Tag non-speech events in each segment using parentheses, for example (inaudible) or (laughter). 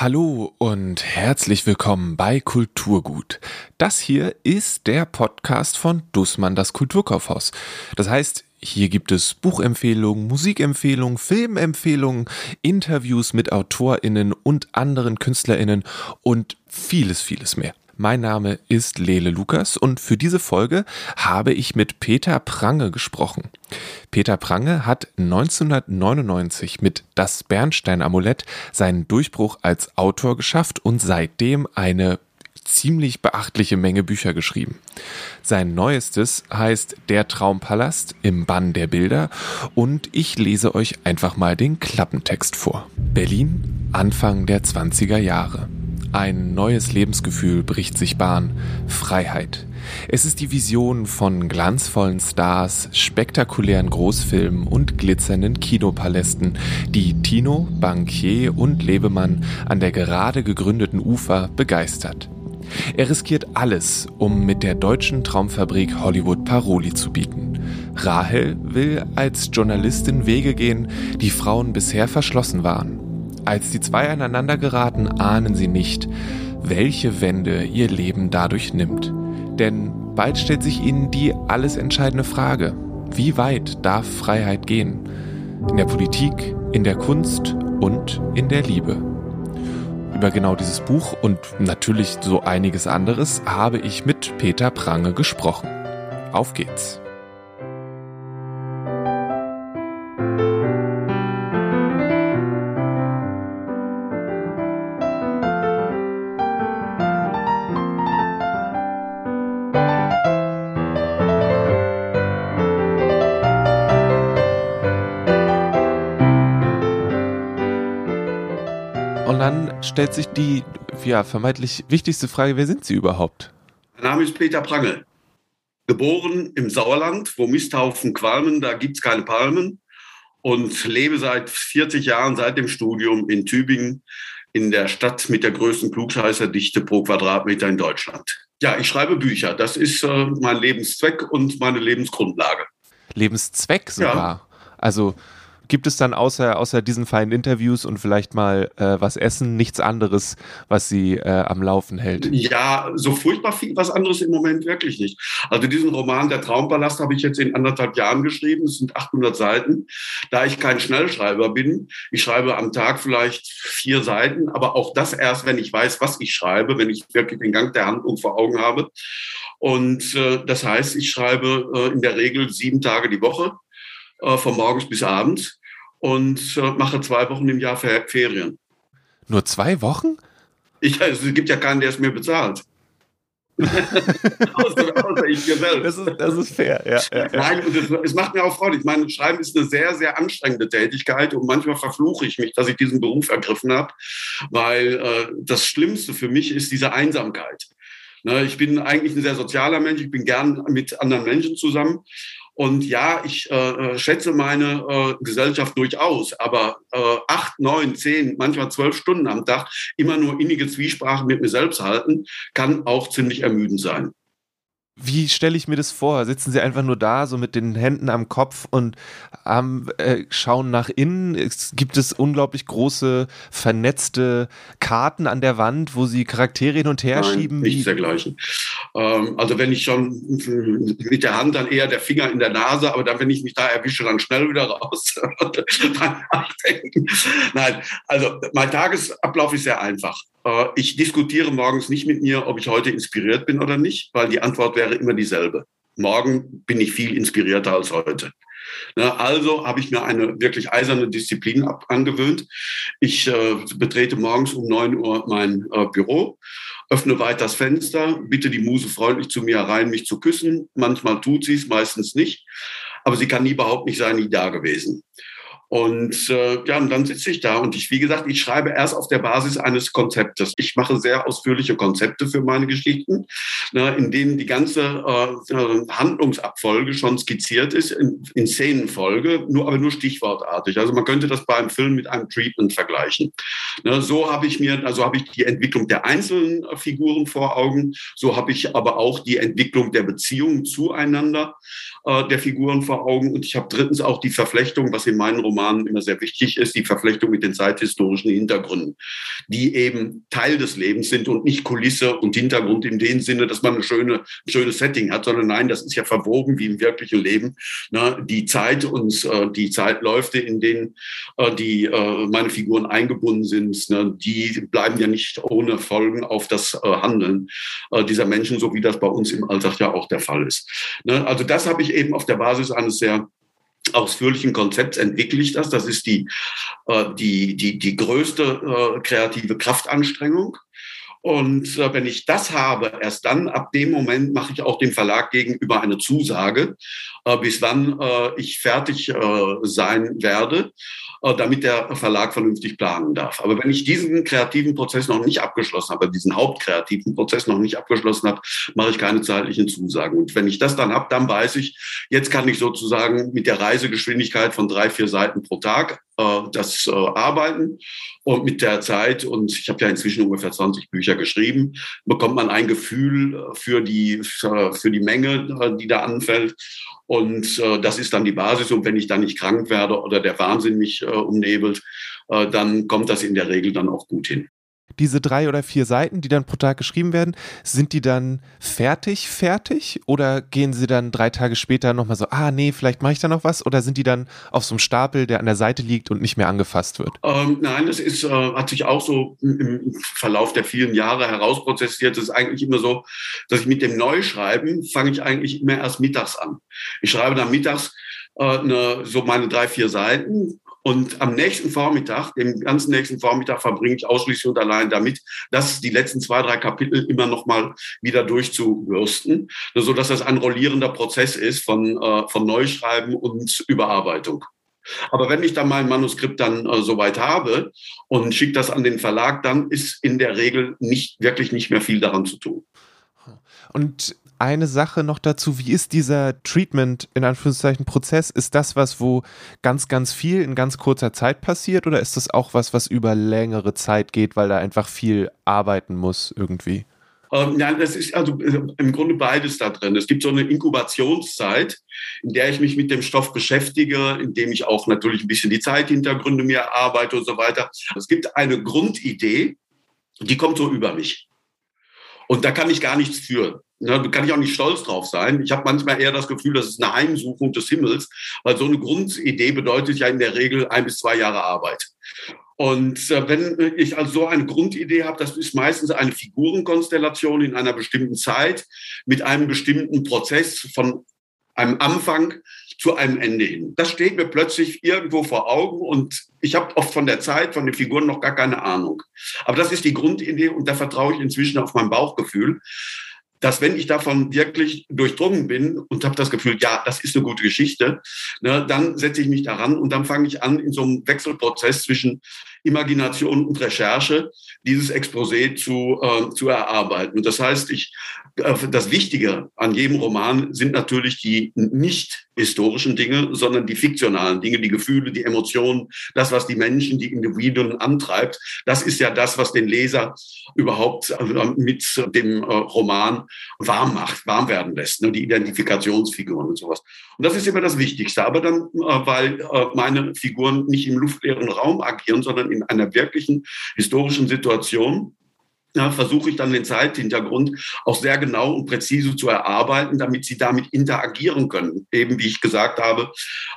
Hallo und herzlich willkommen bei Kulturgut. Das hier ist der Podcast von Dussmann das Kulturkaufhaus. Das heißt, hier gibt es Buchempfehlungen, Musikempfehlungen, Filmempfehlungen, Interviews mit Autorinnen und anderen Künstlerinnen und vieles, vieles mehr. Mein Name ist Lele Lukas und für diese Folge habe ich mit Peter Prange gesprochen. Peter Prange hat 1999 mit Das Bernstein-Amulett seinen Durchbruch als Autor geschafft und seitdem eine ziemlich beachtliche Menge Bücher geschrieben. Sein neuestes heißt Der Traumpalast im Bann der Bilder und ich lese euch einfach mal den Klappentext vor. Berlin, Anfang der 20er Jahre. Ein neues Lebensgefühl bricht sich Bahn. Freiheit. Es ist die Vision von glanzvollen Stars, spektakulären Großfilmen und glitzernden Kinopalästen, die Tino, Bankier und Lebemann an der gerade gegründeten Ufer begeistert. Er riskiert alles, um mit der deutschen Traumfabrik Hollywood Paroli zu bieten. Rahel will als Journalistin Wege gehen, die Frauen bisher verschlossen waren. Als die zwei aneinander geraten, ahnen sie nicht, welche Wende ihr Leben dadurch nimmt. Denn bald stellt sich ihnen die alles entscheidende Frage. Wie weit darf Freiheit gehen? In der Politik, in der Kunst und in der Liebe. Über genau dieses Buch und natürlich so einiges anderes habe ich mit Peter Prange gesprochen. Auf geht's. Stellt sich die ja, vermeintlich wichtigste Frage, wer sind Sie überhaupt? Mein Name ist Peter Prangel. Geboren im Sauerland, wo Misthaufen qualmen, da gibt es keine Palmen. Und lebe seit 40 Jahren, seit dem Studium in Tübingen, in der Stadt mit der größten Klugscheißerdichte pro Quadratmeter in Deutschland. Ja, ich schreibe Bücher. Das ist äh, mein Lebenszweck und meine Lebensgrundlage. Lebenszweck sogar? Ja. Also Gibt es dann außer, außer diesen feinen Interviews und vielleicht mal äh, was essen, nichts anderes, was sie äh, am Laufen hält? Ja, so furchtbar viel was anderes im Moment wirklich nicht. Also diesen Roman Der Traumpalast habe ich jetzt in anderthalb Jahren geschrieben. Es sind 800 Seiten. Da ich kein Schnellschreiber bin, ich schreibe am Tag vielleicht vier Seiten, aber auch das erst, wenn ich weiß, was ich schreibe, wenn ich wirklich den Gang der Handlung vor Augen habe. Und äh, das heißt, ich schreibe äh, in der Regel sieben Tage die Woche äh, von morgens bis abends und äh, mache zwei Wochen im Jahr Ferien. Nur zwei Wochen? Ich, also, es gibt ja keinen, der es mir bezahlt. (laughs) außer, außer, ich mir selbst. Das ist, das ist fair, ja. ja, ja. Nein, und es, es, macht mir auch Freude. Ich meine, Schreiben ist eine sehr, sehr anstrengende Tätigkeit und manchmal verfluche ich mich, dass ich diesen Beruf ergriffen habe, weil äh, das Schlimmste für mich ist diese Einsamkeit. Ne, ich bin eigentlich ein sehr sozialer Mensch, ich bin gern mit anderen Menschen zusammen und ja, ich äh, äh, schätze meine äh, Gesellschaft durchaus, aber äh, acht, neun, zehn, manchmal zwölf Stunden am Tag immer nur innige Zwiesprache mit mir selbst halten, kann auch ziemlich ermüdend sein. Wie stelle ich mir das vor? Sitzen Sie einfach nur da, so mit den Händen am Kopf und ähm, äh, schauen nach innen? Es gibt es unglaublich große, vernetzte Karten an der Wand, wo Sie Charaktere hin und her Nein, schieben? Nichts dergleichen. Ähm, also wenn ich schon mit der Hand dann eher der Finger in der Nase, aber dann, wenn ich mich da erwische, dann schnell wieder raus. (laughs) Nein, also mein Tagesablauf ist sehr einfach. Äh, ich diskutiere morgens nicht mit mir, ob ich heute inspiriert bin oder nicht, weil die Antwort wäre immer dieselbe. Morgen bin ich viel inspirierter als heute. Also habe ich mir eine wirklich eiserne Disziplin angewöhnt. Ich äh, betrete morgens um 9 Uhr mein äh, Büro, öffne weit das Fenster, bitte die Muse freundlich zu mir herein, mich zu küssen. Manchmal tut sie es, meistens nicht. Aber sie kann nie überhaupt nicht sein, nie da gewesen. Und äh, ja, und dann sitze ich da und ich, wie gesagt, ich schreibe erst auf der Basis eines Konzeptes. Ich mache sehr ausführliche Konzepte für meine Geschichten, ne, in denen die ganze äh, Handlungsabfolge schon skizziert ist, in, in Szenenfolge, nur, aber nur stichwortartig. Also man könnte das bei einem Film mit einem Treatment vergleichen. Ne, so habe ich mir, also habe ich die Entwicklung der einzelnen Figuren vor Augen, so habe ich aber auch die Entwicklung der Beziehungen zueinander äh, der Figuren vor Augen und ich habe drittens auch die Verflechtung, was in meinen Romanen Romanen immer sehr wichtig ist, die Verflechtung mit den zeithistorischen Hintergründen, die eben Teil des Lebens sind und nicht Kulisse und Hintergrund in dem Sinne, dass man eine schöne, ein schönes Setting hat, sondern nein, das ist ja verwoben wie im wirklichen Leben. Ne? Die Zeit und äh, die Zeitläufe, in denen äh, die äh, meine Figuren eingebunden sind, ne? die bleiben ja nicht ohne Folgen auf das äh, Handeln äh, dieser Menschen, so wie das bei uns im Alltag ja auch der Fall ist. Ne? Also das habe ich eben auf der Basis eines sehr ausführlichen Konzepts entwickle ich das. Das ist die, äh, die, die, die größte äh, kreative Kraftanstrengung. Und äh, wenn ich das habe, erst dann, ab dem Moment mache ich auch dem Verlag gegenüber eine Zusage, äh, bis wann äh, ich fertig äh, sein werde, äh, damit der Verlag vernünftig planen darf. Aber wenn ich diesen kreativen Prozess noch nicht abgeschlossen habe, diesen hauptkreativen Prozess noch nicht abgeschlossen habe, mache ich keine zeitlichen Zusagen. Und wenn ich das dann habe, dann weiß ich, jetzt kann ich sozusagen mit der Reisegeschwindigkeit von drei, vier Seiten pro Tag das äh, Arbeiten. Und mit der Zeit, und ich habe ja inzwischen ungefähr 20 Bücher geschrieben, bekommt man ein Gefühl äh, für die, für die Menge, die da anfällt. Und äh, das ist dann die Basis. Und wenn ich dann nicht krank werde oder der Wahnsinn mich äh, umnebelt, äh, dann kommt das in der Regel dann auch gut hin diese drei oder vier Seiten, die dann pro Tag geschrieben werden, sind die dann fertig, fertig? Oder gehen sie dann drei Tage später nochmal so, ah nee, vielleicht mache ich da noch was? Oder sind die dann auf so einem Stapel, der an der Seite liegt und nicht mehr angefasst wird? Ähm, nein, das ist, äh, hat sich auch so im Verlauf der vielen Jahre herausprozessiert. Es ist eigentlich immer so, dass ich mit dem Neuschreiben fange ich eigentlich immer erst mittags an. Ich schreibe dann mittags äh, eine, so meine drei, vier Seiten und am nächsten Vormittag, den ganzen nächsten Vormittag verbringe ich ausschließlich und allein damit, dass die letzten zwei, drei Kapitel immer noch mal wieder durchzuwürsten, so dass das ein rollierender Prozess ist von, äh, von Neuschreiben und Überarbeitung. Aber wenn ich dann mein Manuskript dann äh, soweit habe und schicke das an den Verlag, dann ist in der Regel nicht wirklich nicht mehr viel daran zu tun. Und eine Sache noch dazu, wie ist dieser Treatment in Anführungszeichen Prozess? Ist das was, wo ganz, ganz viel in ganz kurzer Zeit passiert oder ist das auch was, was über längere Zeit geht, weil da einfach viel arbeiten muss irgendwie? Ähm, ja, das ist also äh, im Grunde beides da drin. Es gibt so eine Inkubationszeit, in der ich mich mit dem Stoff beschäftige, in dem ich auch natürlich ein bisschen die Zeithintergründe mir erarbeite und so weiter. Es gibt eine Grundidee, die kommt so über mich. Und da kann ich gar nichts für. Da kann ich auch nicht stolz drauf sein. Ich habe manchmal eher das Gefühl, das ist eine Heimsuchung des Himmels, weil so eine Grundidee bedeutet ja in der Regel ein bis zwei Jahre Arbeit. Und äh, wenn ich also so eine Grundidee habe, das ist meistens eine Figurenkonstellation in einer bestimmten Zeit mit einem bestimmten Prozess von einem Anfang zu einem Ende hin. Das steht mir plötzlich irgendwo vor Augen und ich habe oft von der Zeit, von den Figuren noch gar keine Ahnung. Aber das ist die Grundidee und da vertraue ich inzwischen auf mein Bauchgefühl dass wenn ich davon wirklich durchdrungen bin und habe das Gefühl, ja, das ist eine gute Geschichte, ne, dann setze ich mich daran und dann fange ich an, in so einem Wechselprozess zwischen Imagination und Recherche dieses Exposé zu, äh, zu erarbeiten. Das heißt, ich, äh, das Wichtige an jedem Roman sind natürlich die nicht historischen Dinge, sondern die fiktionalen Dinge, die Gefühle, die Emotionen, das, was die Menschen, die Individuen antreibt. Das ist ja das, was den Leser überhaupt äh, mit dem äh, Roman warm macht, warm werden lässt, ne? die Identifikationsfiguren und sowas. Und das ist immer das Wichtigste. Aber dann, äh, weil meine Figuren nicht im luftleeren Raum agieren, sondern in einer wirklichen historischen Situation, versuche ich dann den Zeithintergrund auch sehr genau und präzise zu erarbeiten, damit sie damit interagieren können. Eben wie ich gesagt habe,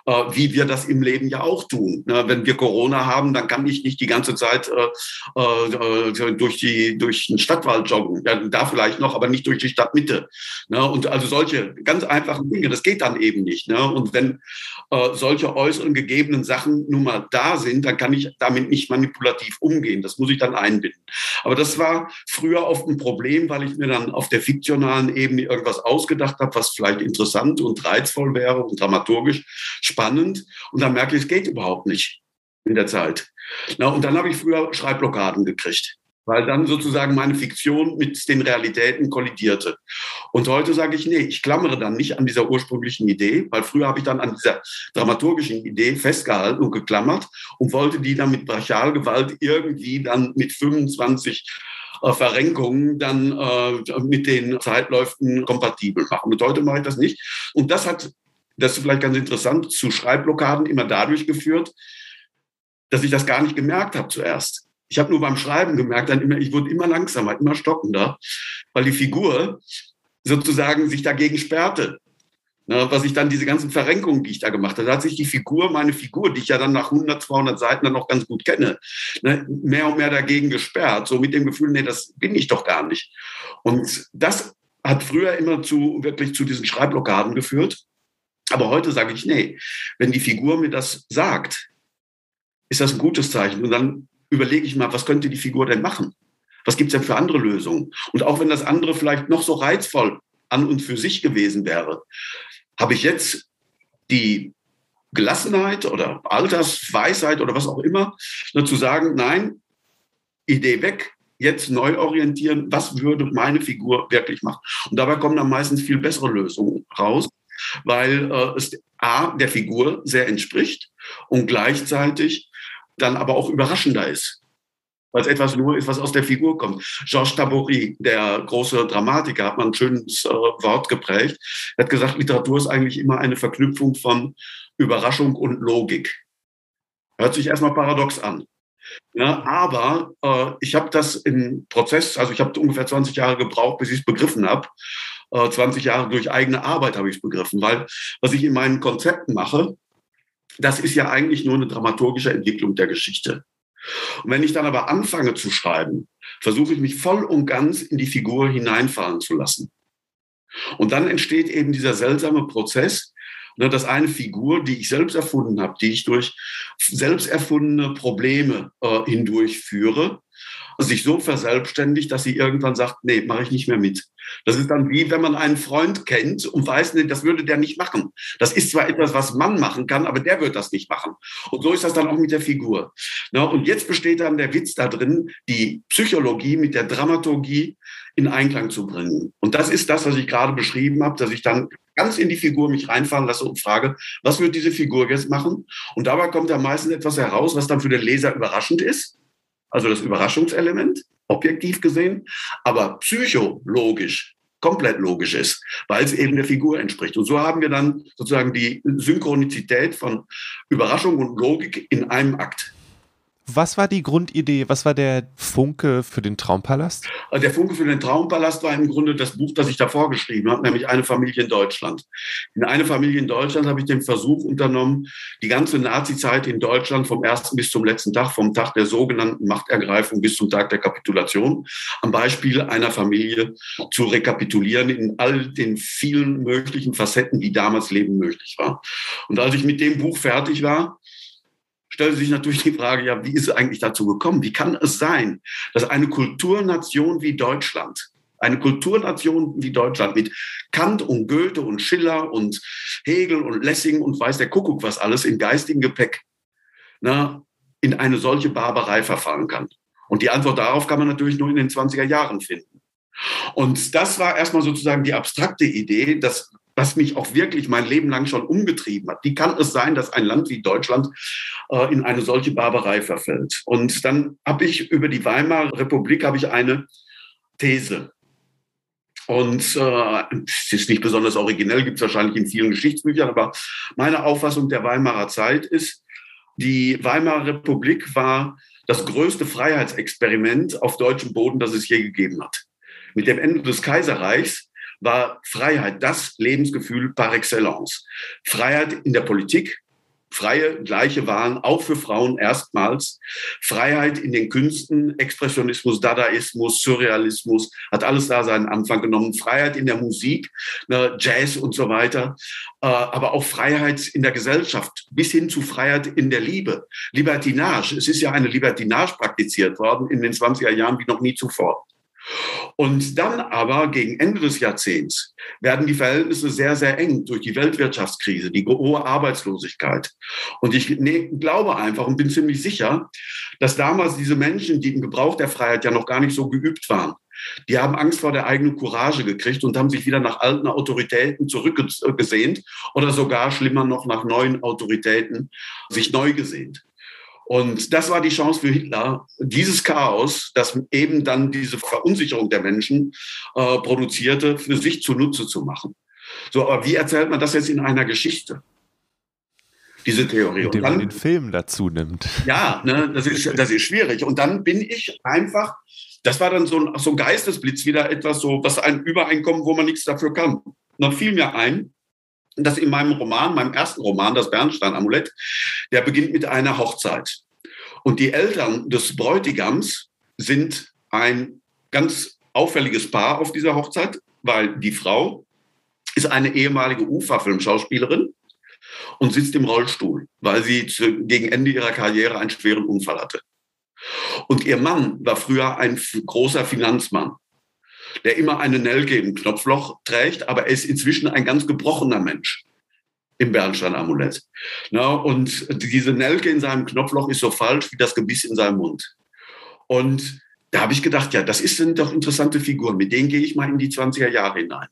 äh, wie wir das im Leben ja auch tun. Ne? Wenn wir Corona haben, dann kann ich nicht die ganze Zeit äh, äh, durch, die, durch den Stadtwald joggen. Ja, da vielleicht noch, aber nicht durch die Stadtmitte. Ne? Und also solche ganz einfachen Dinge, das geht dann eben nicht. Ne? Und wenn äh, solche äußeren gegebenen Sachen nun mal da sind, dann kann ich damit nicht manipulativ umgehen. Das muss ich dann einbinden. Aber das war früher oft ein Problem, weil ich mir dann auf der fiktionalen Ebene irgendwas ausgedacht habe, was vielleicht interessant und reizvoll wäre und dramaturgisch spannend. Und dann merke ich, es geht überhaupt nicht in der Zeit. Na, und dann habe ich früher Schreibblockaden gekriegt weil dann sozusagen meine Fiktion mit den Realitäten kollidierte. Und heute sage ich, nee, ich klammere dann nicht an dieser ursprünglichen Idee, weil früher habe ich dann an dieser dramaturgischen Idee festgehalten und geklammert und wollte die dann mit Brachialgewalt irgendwie dann mit 25 äh, Verrenkungen dann äh, mit den Zeitläufen kompatibel machen. Und heute mache ich das nicht. Und das hat das ist vielleicht ganz interessant, zu Schreibblockaden immer dadurch geführt, dass ich das gar nicht gemerkt habe zuerst. Ich habe nur beim Schreiben gemerkt, dann immer, ich wurde immer langsamer, immer stockender, weil die Figur sozusagen sich dagegen sperrte. Ne, was ich dann, diese ganzen Verrenkungen, die ich da gemacht habe, da hat sich die Figur, meine Figur, die ich ja dann nach 100, 200 Seiten dann noch ganz gut kenne, ne, mehr und mehr dagegen gesperrt, so mit dem Gefühl, nee, das bin ich doch gar nicht. Und das hat früher immer zu, wirklich zu diesen Schreibblockaden geführt. Aber heute sage ich, nee, wenn die Figur mir das sagt, ist das ein gutes Zeichen. Und dann überlege ich mal, was könnte die Figur denn machen? Was gibt es denn für andere Lösungen? Und auch wenn das andere vielleicht noch so reizvoll an und für sich gewesen wäre, habe ich jetzt die Gelassenheit oder Altersweisheit oder was auch immer, nur zu sagen, nein, Idee weg, jetzt neu orientieren, was würde meine Figur wirklich machen. Und dabei kommen dann meistens viel bessere Lösungen raus, weil äh, es A, der Figur sehr entspricht und gleichzeitig dann aber auch überraschender ist. Weil es etwas nur ist, was aus der Figur kommt. Georges Taboury, der große Dramatiker, hat mal ein schönes äh, Wort geprägt. Er hat gesagt, Literatur ist eigentlich immer eine Verknüpfung von Überraschung und Logik. Hört sich erstmal paradox an. Ja, aber äh, ich habe das im Prozess, also ich habe ungefähr 20 Jahre gebraucht, bis ich es begriffen habe. Äh, 20 Jahre durch eigene Arbeit habe ich es begriffen, weil was ich in meinen Konzepten mache, das ist ja eigentlich nur eine dramaturgische Entwicklung der Geschichte. Und wenn ich dann aber anfange zu schreiben, versuche ich mich voll und ganz in die Figur hineinfallen zu lassen. Und dann entsteht eben dieser seltsame Prozess, ne, dass eine Figur, die ich selbst erfunden habe, die ich durch selbst erfundene Probleme äh, hindurchführe, sich so verselbstständigt, dass sie irgendwann sagt, nee, mache ich nicht mehr mit. Das ist dann wie, wenn man einen Freund kennt und weiß, nee, das würde der nicht machen. Das ist zwar etwas, was man machen kann, aber der wird das nicht machen. Und so ist das dann auch mit der Figur. Na, und jetzt besteht dann der Witz da drin, die Psychologie mit der Dramaturgie in Einklang zu bringen. Und das ist das, was ich gerade beschrieben habe, dass ich dann ganz in die Figur mich reinfahren lasse und frage, was wird diese Figur jetzt machen? Und dabei kommt ja meistens etwas heraus, was dann für den Leser überraschend ist also das Überraschungselement, objektiv gesehen, aber psychologisch komplett logisch ist, weil es eben der Figur entspricht. Und so haben wir dann sozusagen die Synchronizität von Überraschung und Logik in einem Akt. Was war die Grundidee? Was war der Funke für den Traumpalast? Also der Funke für den Traumpalast war im Grunde das Buch, das ich davor geschrieben habe, nämlich Eine Familie in Deutschland. In Eine Familie in Deutschland habe ich den Versuch unternommen, die ganze Nazizeit in Deutschland vom ersten bis zum letzten Tag, vom Tag der sogenannten Machtergreifung bis zum Tag der Kapitulation, am Beispiel einer Familie zu rekapitulieren in all den vielen möglichen Facetten, die damals Leben möglich war. Und als ich mit dem Buch fertig war, stellt sich natürlich die Frage, ja, wie ist es eigentlich dazu gekommen? Wie kann es sein, dass eine Kulturnation wie Deutschland, eine Kulturnation wie Deutschland mit Kant und Goethe und Schiller und Hegel und Lessing und weiß der Kuckuck was alles in geistigem Gepäck na, in eine solche Barbarei verfallen kann? Und die Antwort darauf kann man natürlich nur in den 20er Jahren finden. Und das war erstmal sozusagen die abstrakte Idee, dass was mich auch wirklich mein Leben lang schon umgetrieben hat. Wie kann es sein, dass ein Land wie Deutschland äh, in eine solche Barbarei verfällt? Und dann habe ich über die Weimarer Republik habe ich eine These. Und äh, es ist nicht besonders originell, gibt es wahrscheinlich in vielen Geschichtsbüchern, aber meine Auffassung der Weimarer Zeit ist, die Weimarer Republik war das größte Freiheitsexperiment auf deutschem Boden, das es je gegeben hat. Mit dem Ende des Kaiserreichs war Freiheit das Lebensgefühl par excellence. Freiheit in der Politik, freie, gleiche Wahlen, auch für Frauen erstmals. Freiheit in den Künsten, Expressionismus, Dadaismus, Surrealismus, hat alles da seinen Anfang genommen. Freiheit in der Musik, ne, Jazz und so weiter. Äh, aber auch Freiheit in der Gesellschaft, bis hin zu Freiheit in der Liebe. Libertinage, es ist ja eine Libertinage praktiziert worden in den 20er Jahren wie noch nie zuvor. Und dann aber gegen Ende des Jahrzehnts werden die Verhältnisse sehr, sehr eng durch die Weltwirtschaftskrise, die hohe Arbeitslosigkeit. Und ich ne, glaube einfach und bin ziemlich sicher, dass damals diese Menschen, die im Gebrauch der Freiheit ja noch gar nicht so geübt waren, die haben Angst vor der eigenen Courage gekriegt und haben sich wieder nach alten Autoritäten zurückgesehnt oder sogar schlimmer noch nach neuen Autoritäten sich neu gesehnt. Und das war die Chance für Hitler, dieses Chaos, das eben dann diese Verunsicherung der Menschen äh, produzierte, für sich zunutze zu machen. So, aber wie erzählt man das jetzt in einer Geschichte? Diese Theorie. Indem man den Film dazu nimmt. Ja, ne, das, ist, das ist schwierig. Und dann bin ich einfach, das war dann so ein, so ein Geistesblitz, wieder etwas so, was ein Übereinkommen, wo man nichts dafür kann. Und dann fiel mir ein, dass in meinem Roman, meinem ersten Roman, das Bernstein-Amulett, der beginnt mit einer Hochzeit. Und die Eltern des Bräutigams sind ein ganz auffälliges Paar auf dieser Hochzeit, weil die Frau ist eine ehemalige UFA-Filmschauspielerin und sitzt im Rollstuhl, weil sie zu, gegen Ende ihrer Karriere einen schweren Unfall hatte. Und ihr Mann war früher ein großer Finanzmann, der immer eine Nelke im Knopfloch trägt, aber er ist inzwischen ein ganz gebrochener Mensch im Bernstein-Amulett. und diese Nelke in seinem Knopfloch ist so falsch wie das Gebiss in seinem Mund. Und da habe ich gedacht, ja, das sind doch interessante Figuren, mit denen gehe ich mal in die 20er Jahre hinein.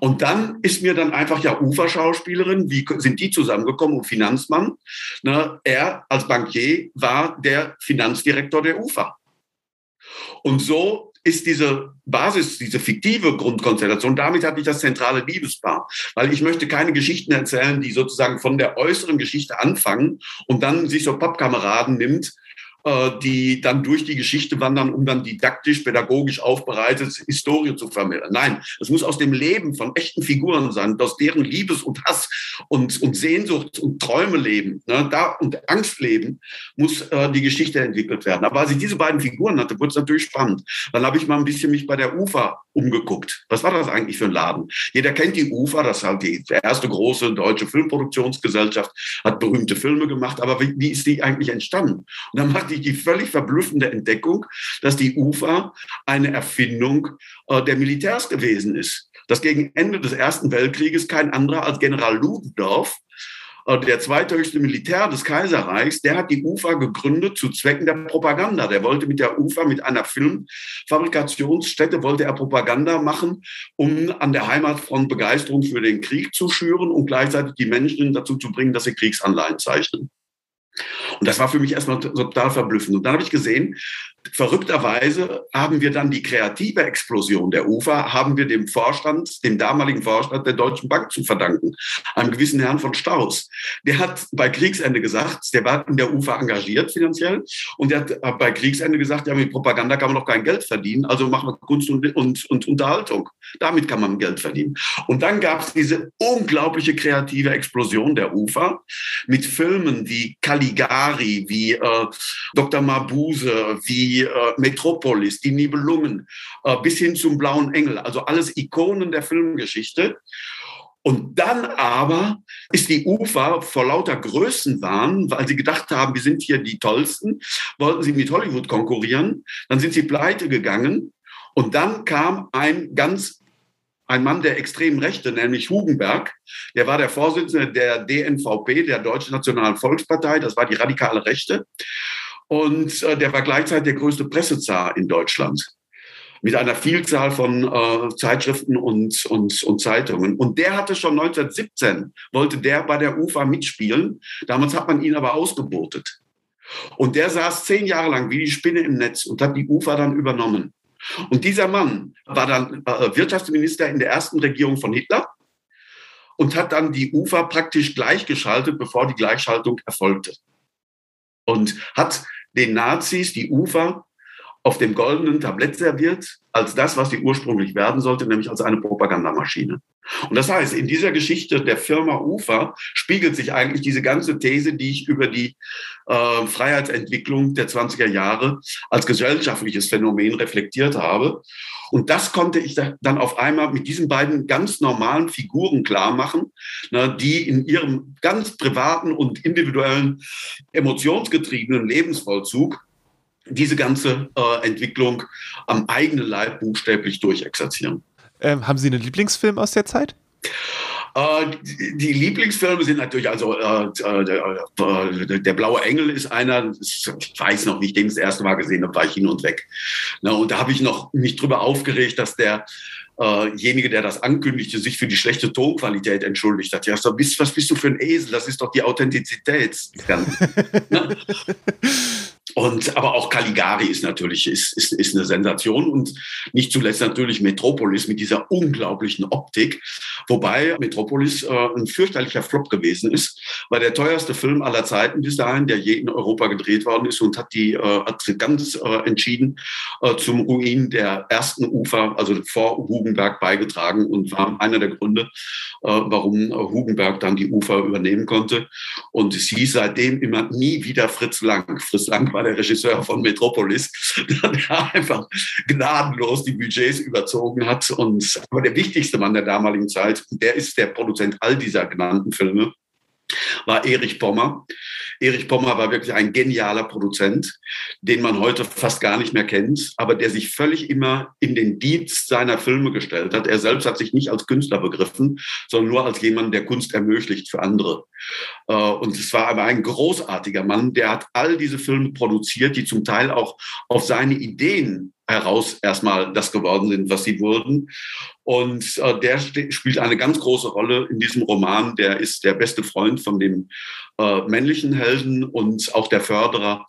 Und dann ist mir dann einfach ja Uferschauspielerin, wie sind die zusammengekommen und Finanzmann? Ne, er als Bankier war der Finanzdirektor der UFA. Und so ist diese Basis, diese fiktive Grundkonstellation, damit hatte ich das zentrale Liebespaar. Weil ich möchte keine Geschichten erzählen, die sozusagen von der äußeren Geschichte anfangen und dann sich so Pappkameraden nimmt, die dann durch die Geschichte wandern, um dann didaktisch, pädagogisch aufbereitet Historie zu vermitteln. Nein, es muss aus dem Leben von echten Figuren sein, aus deren Liebes- und Hass und, und Sehnsucht und Träume leben, ne, da und Angst leben, muss äh, die Geschichte entwickelt werden. Aber als ich diese beiden Figuren hatte, wurde es natürlich spannend. Dann habe ich mal ein bisschen mich bei der UFA umgeguckt. Was war das eigentlich für ein Laden? Jeder kennt die UFA, das ist halt die erste große deutsche Filmproduktionsgesellschaft, hat berühmte Filme gemacht, aber wie, wie ist die eigentlich entstanden? Und dann machte ich die völlig verblüffende Entdeckung, dass die UFA eine Erfindung äh, der Militärs gewesen ist. Dass gegen Ende des Ersten Weltkrieges kein anderer als General Ludendorff äh, der zweithöchste Militär des Kaiserreichs, der hat die UFA gegründet zu Zwecken der Propaganda. Der wollte mit der UFA, mit einer Filmfabrikationsstätte, wollte er Propaganda machen, um an der Heimatfront Begeisterung für den Krieg zu schüren und gleichzeitig die Menschen dazu zu bringen, dass sie Kriegsanleihen zeichnen. Und das war für mich erstmal total verblüffend. Und dann habe ich gesehen, verrückterweise haben wir dann die kreative Explosion der UFA, haben wir dem Vorstand, dem damaligen Vorstand der Deutschen Bank zu verdanken, einem gewissen Herrn von Strauß. Der hat bei Kriegsende gesagt, der war in der UFA engagiert finanziell und der hat bei Kriegsende gesagt, ja, mit Propaganda kann man noch kein Geld verdienen, also machen wir Kunst und, und, und Unterhaltung. Damit kann man Geld verdienen. Und dann gab es diese unglaubliche kreative Explosion der UFA mit Filmen wie Caligari, wie äh, Dr. Mabuse, wie die äh, Metropolis, die Nibelungen, äh, bis hin zum Blauen Engel, also alles Ikonen der Filmgeschichte. Und dann aber ist die UFA vor lauter Größenwahn, weil sie gedacht haben, wir sind hier die Tollsten, wollten sie mit Hollywood konkurrieren. Dann sind sie pleite gegangen. Und dann kam ein ganz ein Mann der extremen Rechte, nämlich Hugenberg, der war der Vorsitzende der DNVP, der Deutschen Nationalen Volkspartei, das war die radikale Rechte. Und äh, der war gleichzeitig der größte Pressezar in Deutschland mit einer Vielzahl von äh, Zeitschriften und, und, und Zeitungen. Und der hatte schon 1917, wollte der bei der UFA mitspielen. Damals hat man ihn aber ausgebotet. Und der saß zehn Jahre lang wie die Spinne im Netz und hat die UFA dann übernommen. Und dieser Mann war dann äh, Wirtschaftsminister in der ersten Regierung von Hitler und hat dann die UFA praktisch gleichgeschaltet, bevor die Gleichschaltung erfolgte und hat den Nazis die Ufer auf dem goldenen Tablett serviert, als das, was sie ursprünglich werden sollte, nämlich als eine Propagandamaschine. Und das heißt, in dieser Geschichte der Firma UFA spiegelt sich eigentlich diese ganze These, die ich über die äh, Freiheitsentwicklung der 20er Jahre als gesellschaftliches Phänomen reflektiert habe. Und das konnte ich dann auf einmal mit diesen beiden ganz normalen Figuren klar machen, ne, die in ihrem ganz privaten und individuellen, emotionsgetriebenen Lebensvollzug diese ganze äh, Entwicklung am eigenen Leib buchstäblich durchexerzieren. Ähm, haben Sie einen Lieblingsfilm aus der Zeit? Äh, die Lieblingsfilme sind natürlich, also äh, äh der, äh, der, Blaue Engel ist einer, ich weiß noch, wie ich den das erste Mal gesehen habe, war ich hin und weg. Na, und da habe ich noch mich drüber aufgeregt, dass der derjenige, der das ankündigte, sich für die schlechte Tonqualität entschuldigt hat. Ja, so, bist, was bist du für ein Esel? Das ist doch die Authentizität. (laughs) (laughs) Und, aber auch Caligari ist natürlich ist, ist, ist eine Sensation und nicht zuletzt natürlich Metropolis mit dieser unglaublichen Optik. Wobei Metropolis äh, ein fürchterlicher Flop gewesen ist, weil der teuerste Film aller Zeiten bis dahin, der je in Europa gedreht worden ist und hat die äh, hat ganz äh, entschieden äh, zum Ruin der ersten Ufer, also vor Hugenberg beigetragen und war einer der Gründe, äh, warum Hugenberg dann die Ufer übernehmen konnte. Und es hieß seitdem immer nie wieder Fritz Lang. Fritz Lang war der Regisseur von Metropolis, (laughs) der einfach gnadenlos die Budgets überzogen hat. Und aber der wichtigste Mann der damaligen Zeit, der ist der Produzent all dieser genannten Filme war Erich Pommer. Erich Pommer war wirklich ein genialer Produzent, den man heute fast gar nicht mehr kennt, aber der sich völlig immer in den Dienst seiner Filme gestellt hat. Er selbst hat sich nicht als Künstler begriffen, sondern nur als jemand, der Kunst ermöglicht für andere. Äh, und es war aber ein großartiger Mann, der hat all diese Filme produziert, die zum Teil auch auf seine Ideen heraus erstmal das geworden sind, was sie wurden. Und äh, der spielt eine ganz große Rolle in diesem Roman. Der ist der beste Freund von dem äh, männlichen Helden und auch der Förderer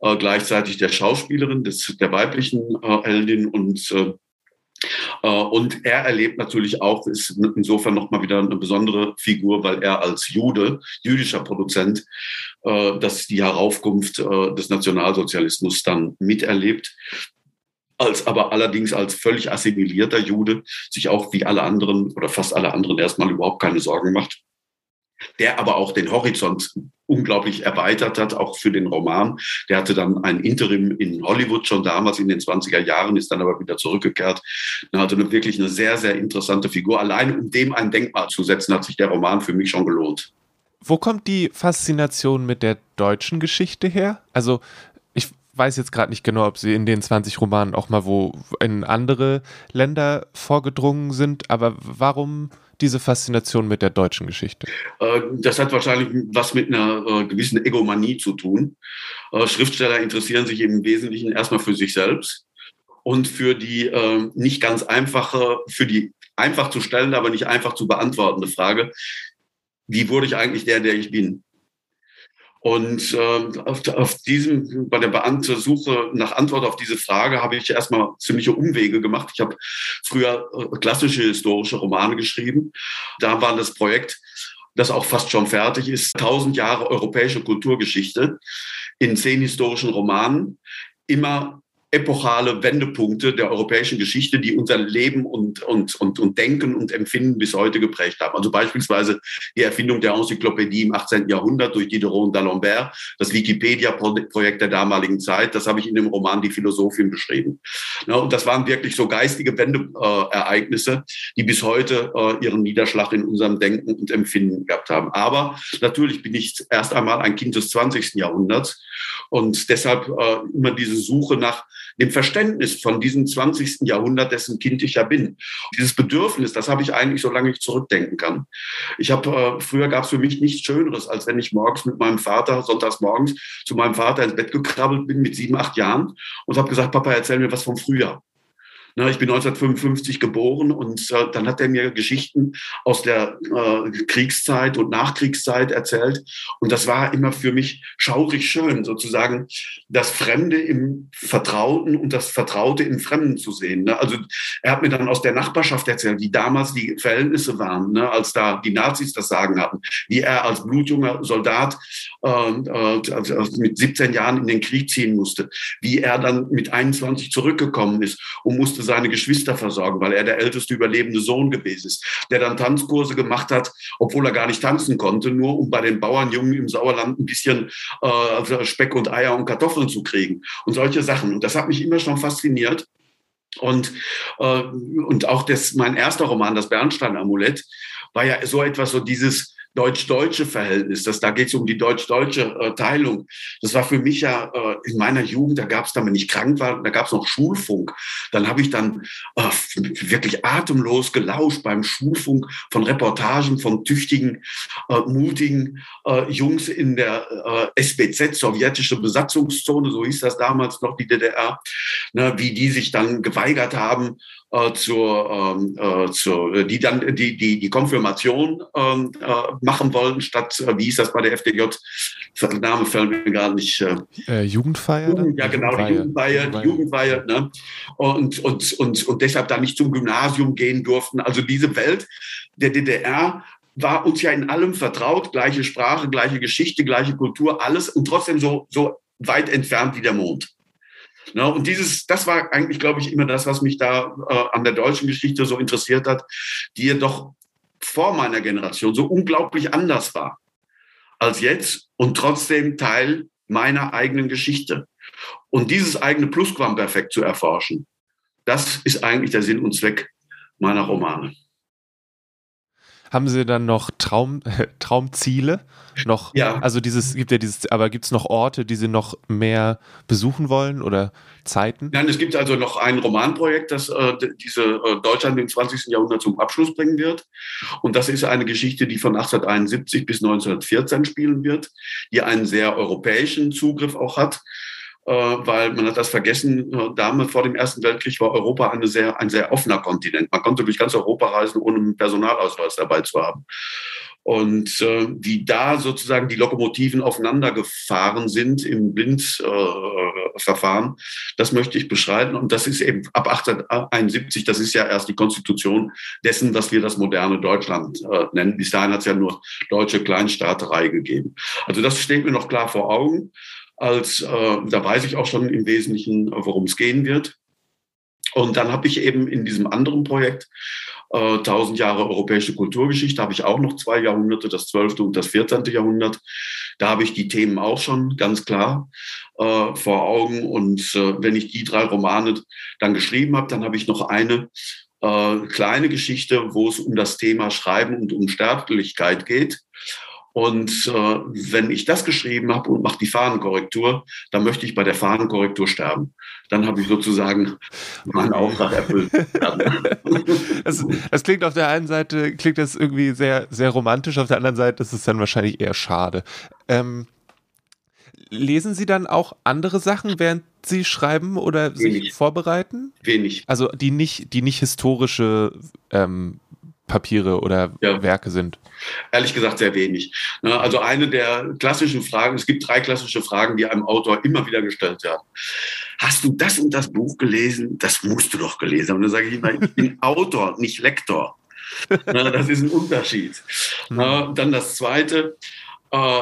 äh, gleichzeitig der Schauspielerin, des, der weiblichen äh, Heldin und äh, äh, und er erlebt natürlich auch, ist insofern nochmal wieder eine besondere Figur, weil er als Jude, jüdischer Produzent, dass die Heraufkunft des Nationalsozialismus dann miterlebt als aber allerdings als völlig assimilierter Jude sich auch wie alle anderen oder fast alle anderen erstmal überhaupt keine Sorgen macht, der aber auch den Horizont unglaublich erweitert hat, auch für den Roman. Der hatte dann ein Interim in Hollywood schon damals in den 20er Jahren, ist dann aber wieder zurückgekehrt. Er hatte wirklich eine sehr, sehr interessante Figur. Allein um dem ein Denkmal zu setzen, hat sich der Roman für mich schon gelohnt. Wo kommt die Faszination mit der deutschen Geschichte her? Also weiß jetzt gerade nicht genau, ob sie in den 20 Romanen auch mal wo in andere Länder vorgedrungen sind, aber warum diese Faszination mit der deutschen Geschichte? Äh, das hat wahrscheinlich was mit einer äh, gewissen Egomanie zu tun. Äh, Schriftsteller interessieren sich im Wesentlichen erstmal für sich selbst und für die nicht ganz einfache, für die einfach zu stellende, aber nicht einfach zu beantwortende Frage, wie wurde ich eigentlich der, der ich bin? Und äh, auf, auf diesem, bei der Beamte-Suche nach Antwort auf diese Frage habe ich erstmal ziemliche Umwege gemacht. Ich habe früher äh, klassische historische Romane geschrieben. Da war das Projekt, das auch fast schon fertig ist, 1000 Jahre europäische Kulturgeschichte in zehn historischen Romanen, immer epochale Wendepunkte der europäischen Geschichte, die unser Leben und, und, und, und Denken und Empfinden bis heute geprägt haben. Also beispielsweise die Erfindung der Enzyklopädie im 18. Jahrhundert durch Diderot d'Alembert, das Wikipedia-Projekt der damaligen Zeit, das habe ich in dem Roman Die Philosophin beschrieben. Ja, und das waren wirklich so geistige Wendeereignisse, die bis heute äh, ihren Niederschlag in unserem Denken und Empfinden gehabt haben. Aber natürlich bin ich erst einmal ein Kind des 20. Jahrhunderts und deshalb äh, immer diese Suche nach dem Verständnis von diesem 20. Jahrhundert, dessen Kind ich ja bin. Dieses Bedürfnis, das habe ich eigentlich, solange ich zurückdenken kann. Ich habe, äh, früher gab es für mich nichts Schöneres, als wenn ich morgens mit meinem Vater, sonntags morgens, zu meinem Vater ins Bett gekrabbelt bin mit sieben, acht Jahren und habe gesagt, Papa, erzähl mir was vom Frühjahr. Ne, ich bin 1955 geboren und äh, dann hat er mir Geschichten aus der äh, Kriegszeit und Nachkriegszeit erzählt. Und das war immer für mich schaurig schön, sozusagen das Fremde im Vertrauten und das Vertraute im Fremden zu sehen. Ne? Also er hat mir dann aus der Nachbarschaft erzählt, wie damals die Verhältnisse waren, ne? als da die Nazis das Sagen hatten, wie er als blutjunger Soldat mit 17 Jahren in den Krieg ziehen musste, wie er dann mit 21 zurückgekommen ist und musste seine Geschwister versorgen, weil er der älteste überlebende Sohn gewesen ist, der dann Tanzkurse gemacht hat, obwohl er gar nicht tanzen konnte, nur um bei den Bauernjungen im Sauerland ein bisschen äh, Speck und Eier und Kartoffeln zu kriegen und solche Sachen. Und das hat mich immer schon fasziniert. Und, äh, und auch das, mein erster Roman, das Bernstein-Amulett, war ja so etwas, so dieses, deutsch-deutsche Verhältnis. Das, da geht es um die deutsch-deutsche äh, Teilung. Das war für mich ja äh, in meiner Jugend, da gab es dann, wenn ich krank war, da gab es noch Schulfunk. Dann habe ich dann äh, wirklich atemlos gelauscht beim Schulfunk von Reportagen von tüchtigen, äh, mutigen äh, Jungs in der äh, SBZ, sowjetische Besatzungszone, so hieß das damals noch, die DDR, ne, wie die sich dann geweigert haben, äh, zur, ähm, äh, zur, die dann die, die, die Konfirmation ähm, äh, machen wollen, statt, äh, wie hieß das bei der FDJ? Der Name fällt mir gar nicht. Äh, äh Jugendfeier? Jugend, ja, genau, die Jugendweihe, die Jugendweihe, ne? und, und, und, und deshalb da nicht zum Gymnasium gehen durften. Also diese Welt der DDR war uns ja in allem vertraut, gleiche Sprache, gleiche Geschichte, gleiche Kultur, alles und trotzdem so, so weit entfernt wie der Mond. Ne? Und dieses, das war eigentlich, glaube ich, immer das, was mich da äh, an der deutschen Geschichte so interessiert hat, die ja doch vor meiner Generation so unglaublich anders war als jetzt und trotzdem Teil meiner eigenen Geschichte. Und dieses eigene Plusquamperfekt zu erforschen, das ist eigentlich der Sinn und Zweck meiner Romane. Haben Sie dann noch Traum, (laughs) Traumziele? Noch, ja. Also dieses, gibt ja dieses, aber gibt es noch Orte, die Sie noch mehr besuchen wollen oder Zeiten? Nein, es gibt also noch ein Romanprojekt, das äh, diese äh, Deutschland im 20. Jahrhundert zum Abschluss bringen wird. Und das ist eine Geschichte, die von 1871 bis 1914 spielen wird, die einen sehr europäischen Zugriff auch hat. Äh, weil man hat das vergessen, äh, damals vor dem Ersten Weltkrieg war Europa eine sehr, ein sehr offener Kontinent. Man konnte durch ganz Europa reisen, ohne einen Personalausweis dabei zu haben. Und äh, wie da sozusagen die Lokomotiven aufeinander gefahren sind im Blindverfahren, äh, das möchte ich beschreiten. Und das ist eben ab 1871, das ist ja erst die Konstitution dessen, was wir das moderne Deutschland äh, nennen. Bis dahin hat es ja nur deutsche Kleinstaaterei gegeben. Also das steht mir noch klar vor Augen als äh, da weiß ich auch schon im Wesentlichen, worum es gehen wird. Und dann habe ich eben in diesem anderen Projekt äh, 1000 Jahre europäische Kulturgeschichte, habe ich auch noch zwei Jahrhunderte, das 12. und das 14. Jahrhundert. Da habe ich die Themen auch schon ganz klar äh, vor Augen. Und äh, wenn ich die drei Romane dann geschrieben habe, dann habe ich noch eine äh, kleine Geschichte, wo es um das Thema Schreiben und um Sterblichkeit geht. Und äh, wenn ich das geschrieben habe und mache die Fahnenkorrektur, dann möchte ich bei der Fahnenkorrektur sterben. Dann habe ich sozusagen meinen Auftrag erfüllt. (laughs) das, das, klingt auf der einen Seite klingt das irgendwie sehr sehr romantisch, auf der anderen Seite ist es dann wahrscheinlich eher schade. Ähm, lesen Sie dann auch andere Sachen, während Sie schreiben oder Wenig. sich vorbereiten? Wenig. Also die nicht die nicht historische ähm, Papiere oder ja. Werke sind? Ehrlich gesagt sehr wenig. Ne, also eine der klassischen Fragen, es gibt drei klassische Fragen, die einem Autor immer wieder gestellt werden. Hast du das und das Buch gelesen? Das musst du doch gelesen haben. Und dann sage ich immer, ich bin (laughs) Autor, nicht Lektor. Ne, das ist ein Unterschied. Mhm. Dann das Zweite, äh,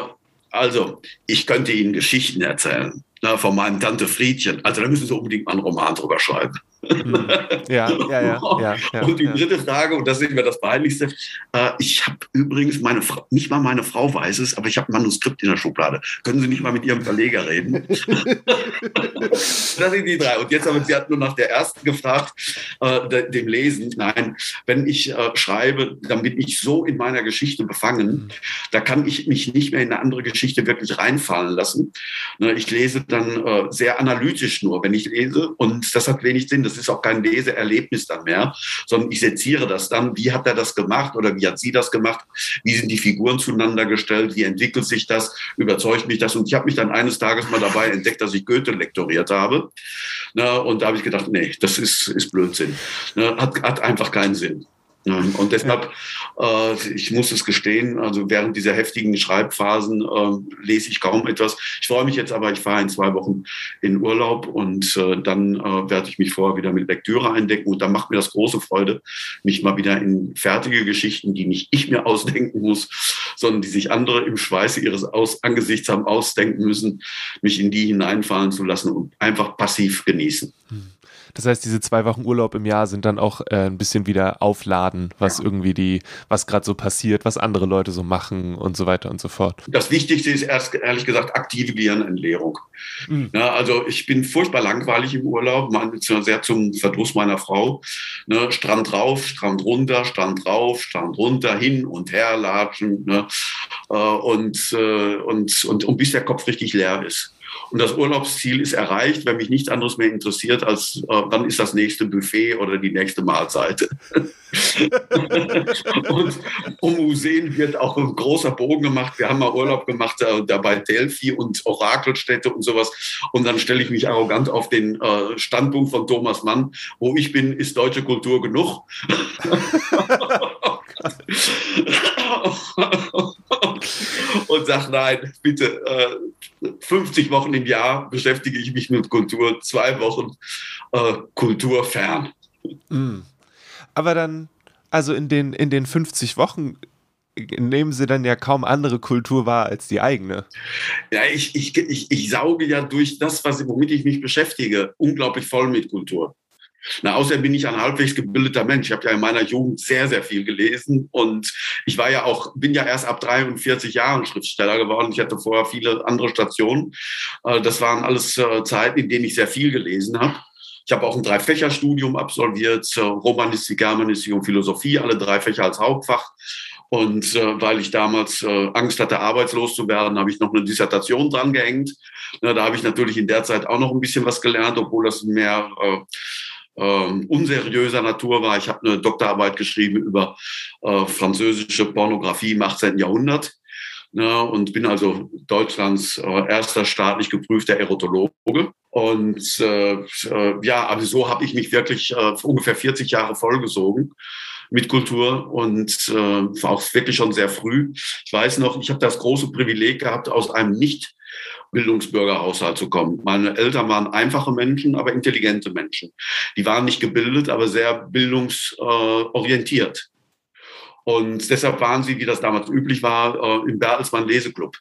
also ich könnte Ihnen Geschichten erzählen von meinem Tante Friedchen. Also da müssen Sie unbedingt mal einen Roman drüber schreiben. Hm. Ja, ja, ja, (laughs) ja, ja Und die dritte Frage, und das ist mir das Peinlichste, äh, ich habe übrigens meine Frau, nicht mal meine Frau weiß es, aber ich habe ein Manuskript in der Schublade. Können Sie nicht mal mit Ihrem Verleger reden? (laughs) das sind die drei. Und jetzt haben Sie hat nur nach der ersten gefragt, äh, dem Lesen. Nein, wenn ich äh, schreibe, dann bin ich so in meiner Geschichte befangen, hm. da kann ich mich nicht mehr in eine andere Geschichte wirklich reinfallen lassen. Ne, ich lese dann äh, sehr analytisch nur, wenn ich lese. Und das hat wenig Sinn. Das ist auch kein Leseerlebnis dann mehr, sondern ich seziere das dann. Wie hat er das gemacht oder wie hat sie das gemacht? Wie sind die Figuren zueinander gestellt? Wie entwickelt sich das? Überzeugt mich das? Und ich habe mich dann eines Tages mal dabei entdeckt, dass ich Goethe lektoriert habe. Na, und da habe ich gedacht, nee, das ist, ist Blödsinn. Na, hat, hat einfach keinen Sinn. Und deshalb, äh, ich muss es gestehen, also während dieser heftigen Schreibphasen äh, lese ich kaum etwas. Ich freue mich jetzt aber, ich fahre in zwei Wochen in Urlaub und äh, dann äh, werde ich mich vorher wieder mit Lektüre eindecken und dann macht mir das große Freude, mich mal wieder in fertige Geschichten, die nicht ich mir (laughs) ausdenken muss, sondern die sich andere im Schweiße ihres Aus Angesichts haben ausdenken müssen, mich in die hineinfallen zu lassen und einfach passiv genießen. Hm. Das heißt, diese zwei Wochen Urlaub im Jahr sind dann auch äh, ein bisschen wieder aufladen, was ja. irgendwie die, was gerade so passiert, was andere Leute so machen und so weiter und so fort. Das Wichtigste ist erst, ehrlich gesagt, aktive Gehirnentleerung. Mhm. Ja, also ich bin furchtbar langweilig im Urlaub, sehr zum Verdruss meiner Frau. Ne, Strand rauf, Strand runter, Strand rauf, Strand runter, hin und her latschen. Ne, äh, und, äh, und, und, und bis der Kopf richtig leer ist und das Urlaubsziel ist erreicht, wenn mich nichts anderes mehr interessiert, als äh, dann ist das nächste Buffet oder die nächste Mahlzeit. (laughs) und um Museen wird auch ein großer Bogen gemacht. Wir haben mal Urlaub gemacht äh, dabei Delphi und Orakelstädte und sowas. Und dann stelle ich mich arrogant auf den äh, Standpunkt von Thomas Mann. Wo ich bin, ist deutsche Kultur genug. (laughs) (laughs) und sagt, nein, bitte, äh, 50 Wochen im Jahr beschäftige ich mich mit Kultur, zwei Wochen äh, Kultur fern. Mm. Aber dann, also in den, in den 50 Wochen nehmen sie dann ja kaum andere Kultur wahr als die eigene. Ja, ich, ich, ich, ich sauge ja durch das, was, womit ich mich beschäftige, unglaublich voll mit Kultur. Na, außerdem bin ich ein halbwegs gebildeter Mensch. Ich habe ja in meiner Jugend sehr, sehr viel gelesen und ich war ja auch, bin ja erst ab 43 Jahren Schriftsteller geworden. Ich hatte vorher viele andere Stationen. Äh, das waren alles äh, Zeiten, in denen ich sehr viel gelesen habe. Ich habe auch ein Dreifächerstudium absolviert, äh, Romanistik, Germanistik und Philosophie, alle drei Fächer als Hauptfach. Und äh, weil ich damals äh, Angst hatte, arbeitslos zu werden, habe ich noch eine Dissertation dran gehängt. Na, da habe ich natürlich in der Zeit auch noch ein bisschen was gelernt, obwohl das mehr äh, äh, unseriöser Natur war. Ich habe eine Doktorarbeit geschrieben über äh, französische Pornografie im 18. Jahrhundert. Ja, und bin also Deutschlands äh, erster staatlich geprüfter Erotologe. Und äh, äh, ja, also so habe ich mich wirklich äh, ungefähr 40 Jahre vollgesogen mit Kultur und äh, auch wirklich schon sehr früh. Ich weiß noch, ich habe das große Privileg gehabt, aus einem nicht Bildungsbürgerhaushalt zu kommen. Meine Eltern waren Menschen, aber intelligente Menschen. Die waren nicht gebildet, aber sehr bildungsorientiert. Und deshalb waren sie, wie das damals üblich war, äh, im Bertelsmann Leseclub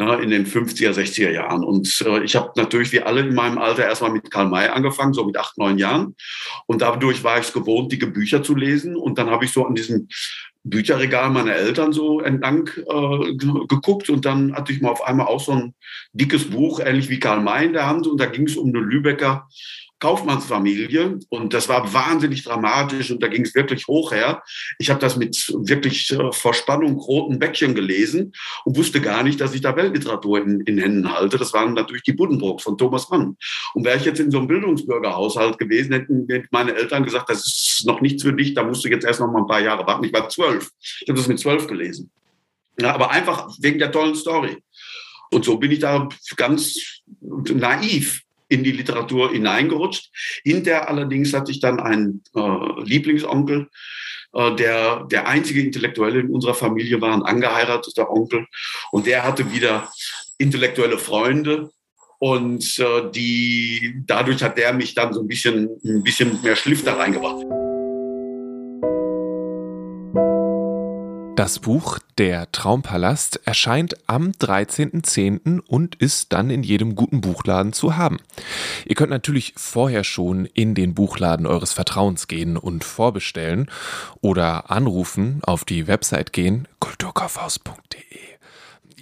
ne, in den 50er, 60er Jahren. Und äh, ich habe natürlich wie alle in meinem Alter erstmal mit Karl May angefangen, so mit acht, neun Jahren. Und dadurch war ich es gewohnt, dicke Bücher zu lesen. Und dann habe ich so an diesem Bücherregal meiner Eltern so entlang äh, geguckt und dann hatte ich mal auf einmal auch so ein dickes Buch, ähnlich wie Karl May in der Hand und da ging es um eine Lübecker Kaufmannsfamilie und das war wahnsinnig dramatisch und da ging es wirklich hoch her. Ich habe das mit wirklich äh, vor Spannung roten Bäckchen gelesen und wusste gar nicht, dass ich da Weltliteratur in, in Händen halte. Das waren natürlich die Buddenbrooks von Thomas Mann. Und wäre ich jetzt in so einem Bildungsbürgerhaushalt gewesen, hätten meine Eltern gesagt, das ist noch nichts für dich, da musst du jetzt erst noch mal ein paar Jahre warten. Ich war zwölf. Ich habe das mit zwölf gelesen. Ja, aber einfach wegen der tollen Story. Und so bin ich da ganz naiv in die Literatur hineingerutscht. Hinterher allerdings hatte ich dann einen äh, Lieblingsonkel, äh, der der einzige Intellektuelle in unserer Familie war, ein angeheirateter Onkel. Und der hatte wieder intellektuelle Freunde. Und äh, die, dadurch hat der mich dann so ein bisschen, ein bisschen mehr Schliff da reingebracht. Das Buch Der Traumpalast erscheint am 13.10. und ist dann in jedem guten Buchladen zu haben. Ihr könnt natürlich vorher schon in den Buchladen eures Vertrauens gehen und vorbestellen oder anrufen, auf die Website gehen, kulturkaufhaus.de.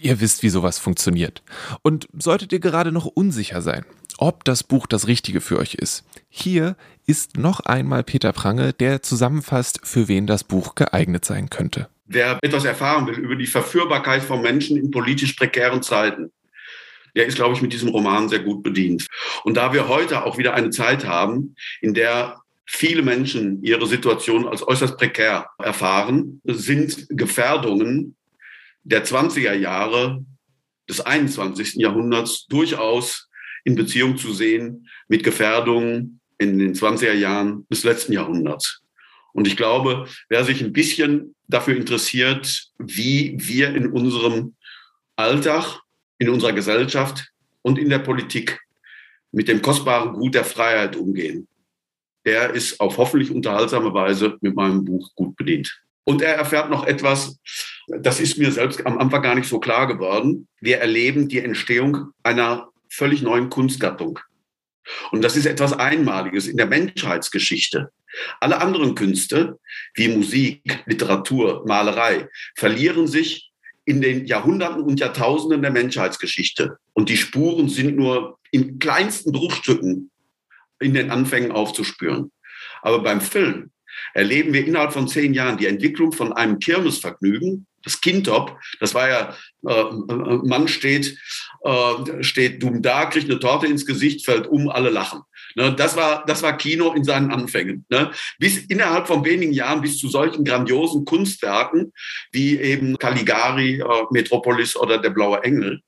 Ihr wisst, wie sowas funktioniert. Und solltet ihr gerade noch unsicher sein, ob das Buch das Richtige für euch ist, hier ist noch einmal Peter Prange, der zusammenfasst, für wen das Buch geeignet sein könnte wer etwas erfahren will über die Verführbarkeit von Menschen in politisch prekären Zeiten, der ist, glaube ich, mit diesem Roman sehr gut bedient. Und da wir heute auch wieder eine Zeit haben, in der viele Menschen ihre Situation als äußerst prekär erfahren, sind Gefährdungen der 20er Jahre des 21. Jahrhunderts durchaus in Beziehung zu sehen mit Gefährdungen in den 20er Jahren des letzten Jahrhunderts. Und ich glaube, wer sich ein bisschen dafür interessiert, wie wir in unserem Alltag, in unserer Gesellschaft und in der Politik mit dem kostbaren Gut der Freiheit umgehen, der ist auf hoffentlich unterhaltsame Weise mit meinem Buch gut bedient. Und er erfährt noch etwas, das ist mir selbst am Anfang gar nicht so klar geworden. Wir erleben die Entstehung einer völlig neuen Kunstgattung. Und das ist etwas Einmaliges in der Menschheitsgeschichte. Alle anderen Künste, wie Musik, Literatur, Malerei, verlieren sich in den Jahrhunderten und Jahrtausenden der Menschheitsgeschichte. Und die Spuren sind nur in kleinsten Bruchstücken in den Anfängen aufzuspüren. Aber beim Film erleben wir innerhalb von zehn Jahren die Entwicklung von einem Kirmesvergnügen, das Kindtop, das war ja, äh, Mann steht, äh, steht dumm da, kriegt eine Torte ins Gesicht, fällt um, alle lachen. Ne, das, war, das war Kino in seinen Anfängen. Ne? Bis innerhalb von wenigen Jahren bis zu solchen grandiosen Kunstwerken wie eben Caligari, äh, Metropolis oder Der Blaue Engel.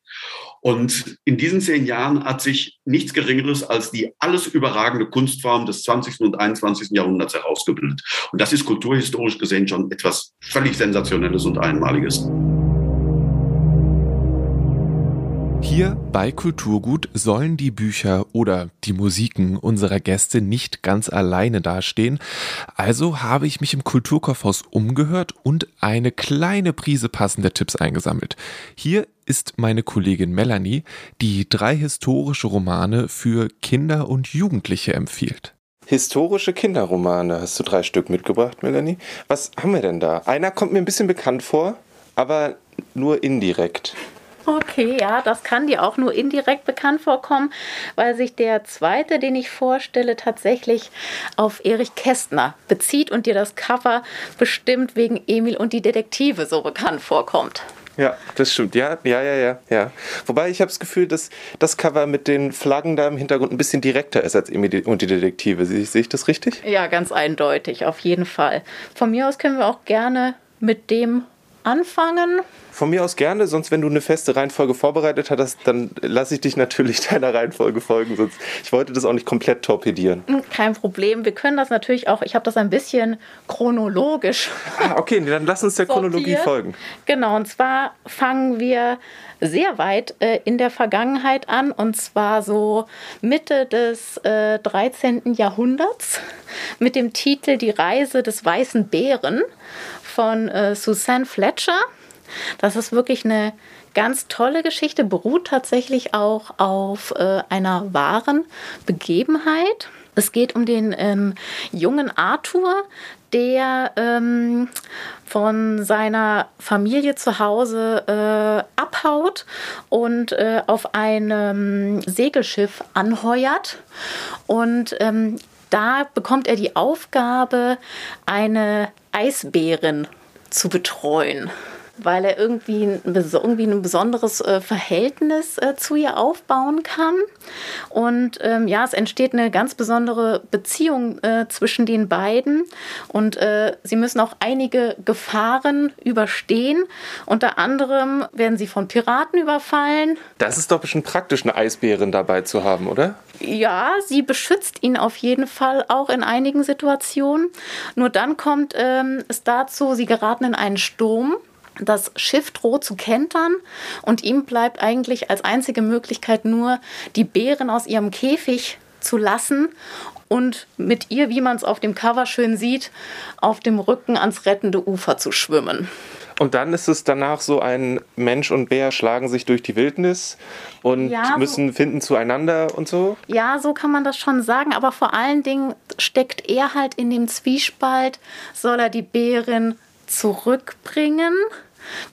Und in diesen zehn Jahren hat sich nichts Geringeres als die alles überragende Kunstform des 20. und 21. Jahrhunderts herausgebildet. Und das ist kulturhistorisch gesehen schon etwas völlig Sensationelles und Einmaliges. Hier bei Kulturgut sollen die Bücher oder die Musiken unserer Gäste nicht ganz alleine dastehen. Also habe ich mich im Kulturkaufhaus umgehört und eine kleine Prise passender Tipps eingesammelt. Hier ist meine Kollegin Melanie, die drei historische Romane für Kinder und Jugendliche empfiehlt. Historische Kinderromane hast du drei Stück mitgebracht, Melanie. Was haben wir denn da? Einer kommt mir ein bisschen bekannt vor, aber nur indirekt. Okay, ja, das kann dir auch nur indirekt bekannt vorkommen, weil sich der zweite, den ich vorstelle, tatsächlich auf Erich Kästner bezieht und dir das Cover bestimmt wegen Emil und die Detektive so bekannt vorkommt. Ja, das stimmt. Ja, ja, ja, ja. ja. Wobei ich habe das Gefühl, dass das Cover mit den Flaggen da im Hintergrund ein bisschen direkter ist als Emil und die Detektive. Sehe ich das richtig? Ja, ganz eindeutig, auf jeden Fall. Von mir aus können wir auch gerne mit dem anfangen. Von mir aus gerne, sonst wenn du eine feste Reihenfolge vorbereitet hast, dann lasse ich dich natürlich (laughs) deiner Reihenfolge folgen. Sonst, ich wollte das auch nicht komplett torpedieren. Hm, kein Problem. Wir können das natürlich auch, ich habe das ein bisschen chronologisch. Ah, okay, dann lass uns der Chronologie folgen. Genau, und zwar fangen wir sehr weit äh, in der Vergangenheit an, und zwar so Mitte des äh, 13. Jahrhunderts mit dem Titel Die Reise des weißen Bären von äh, Suzanne Fletcher. Das ist wirklich eine ganz tolle Geschichte, beruht tatsächlich auch auf äh, einer wahren Begebenheit. Es geht um den ähm, jungen Arthur, der ähm, von seiner Familie zu Hause äh, abhaut und äh, auf einem Segelschiff anheuert. Und ähm, da bekommt er die Aufgabe, eine Eisbärin zu betreuen weil er irgendwie ein, irgendwie ein besonderes äh, Verhältnis äh, zu ihr aufbauen kann. Und ähm, ja, es entsteht eine ganz besondere Beziehung äh, zwischen den beiden. Und äh, sie müssen auch einige Gefahren überstehen. Unter anderem werden sie von Piraten überfallen. Das ist doch bestimmt praktisch, eine Eisbärin dabei zu haben, oder? Ja, sie beschützt ihn auf jeden Fall auch in einigen Situationen. Nur dann kommt ähm, es dazu, sie geraten in einen Sturm das Schiff droht zu kentern und ihm bleibt eigentlich als einzige Möglichkeit nur, die Bären aus ihrem Käfig zu lassen und mit ihr, wie man es auf dem Cover schön sieht, auf dem Rücken ans rettende Ufer zu schwimmen. Und dann ist es danach so ein Mensch und Bär schlagen sich durch die Wildnis und ja, müssen so, finden zueinander und so? Ja, so kann man das schon sagen. Aber vor allen Dingen steckt er halt in dem Zwiespalt, soll er die Bärin zurückbringen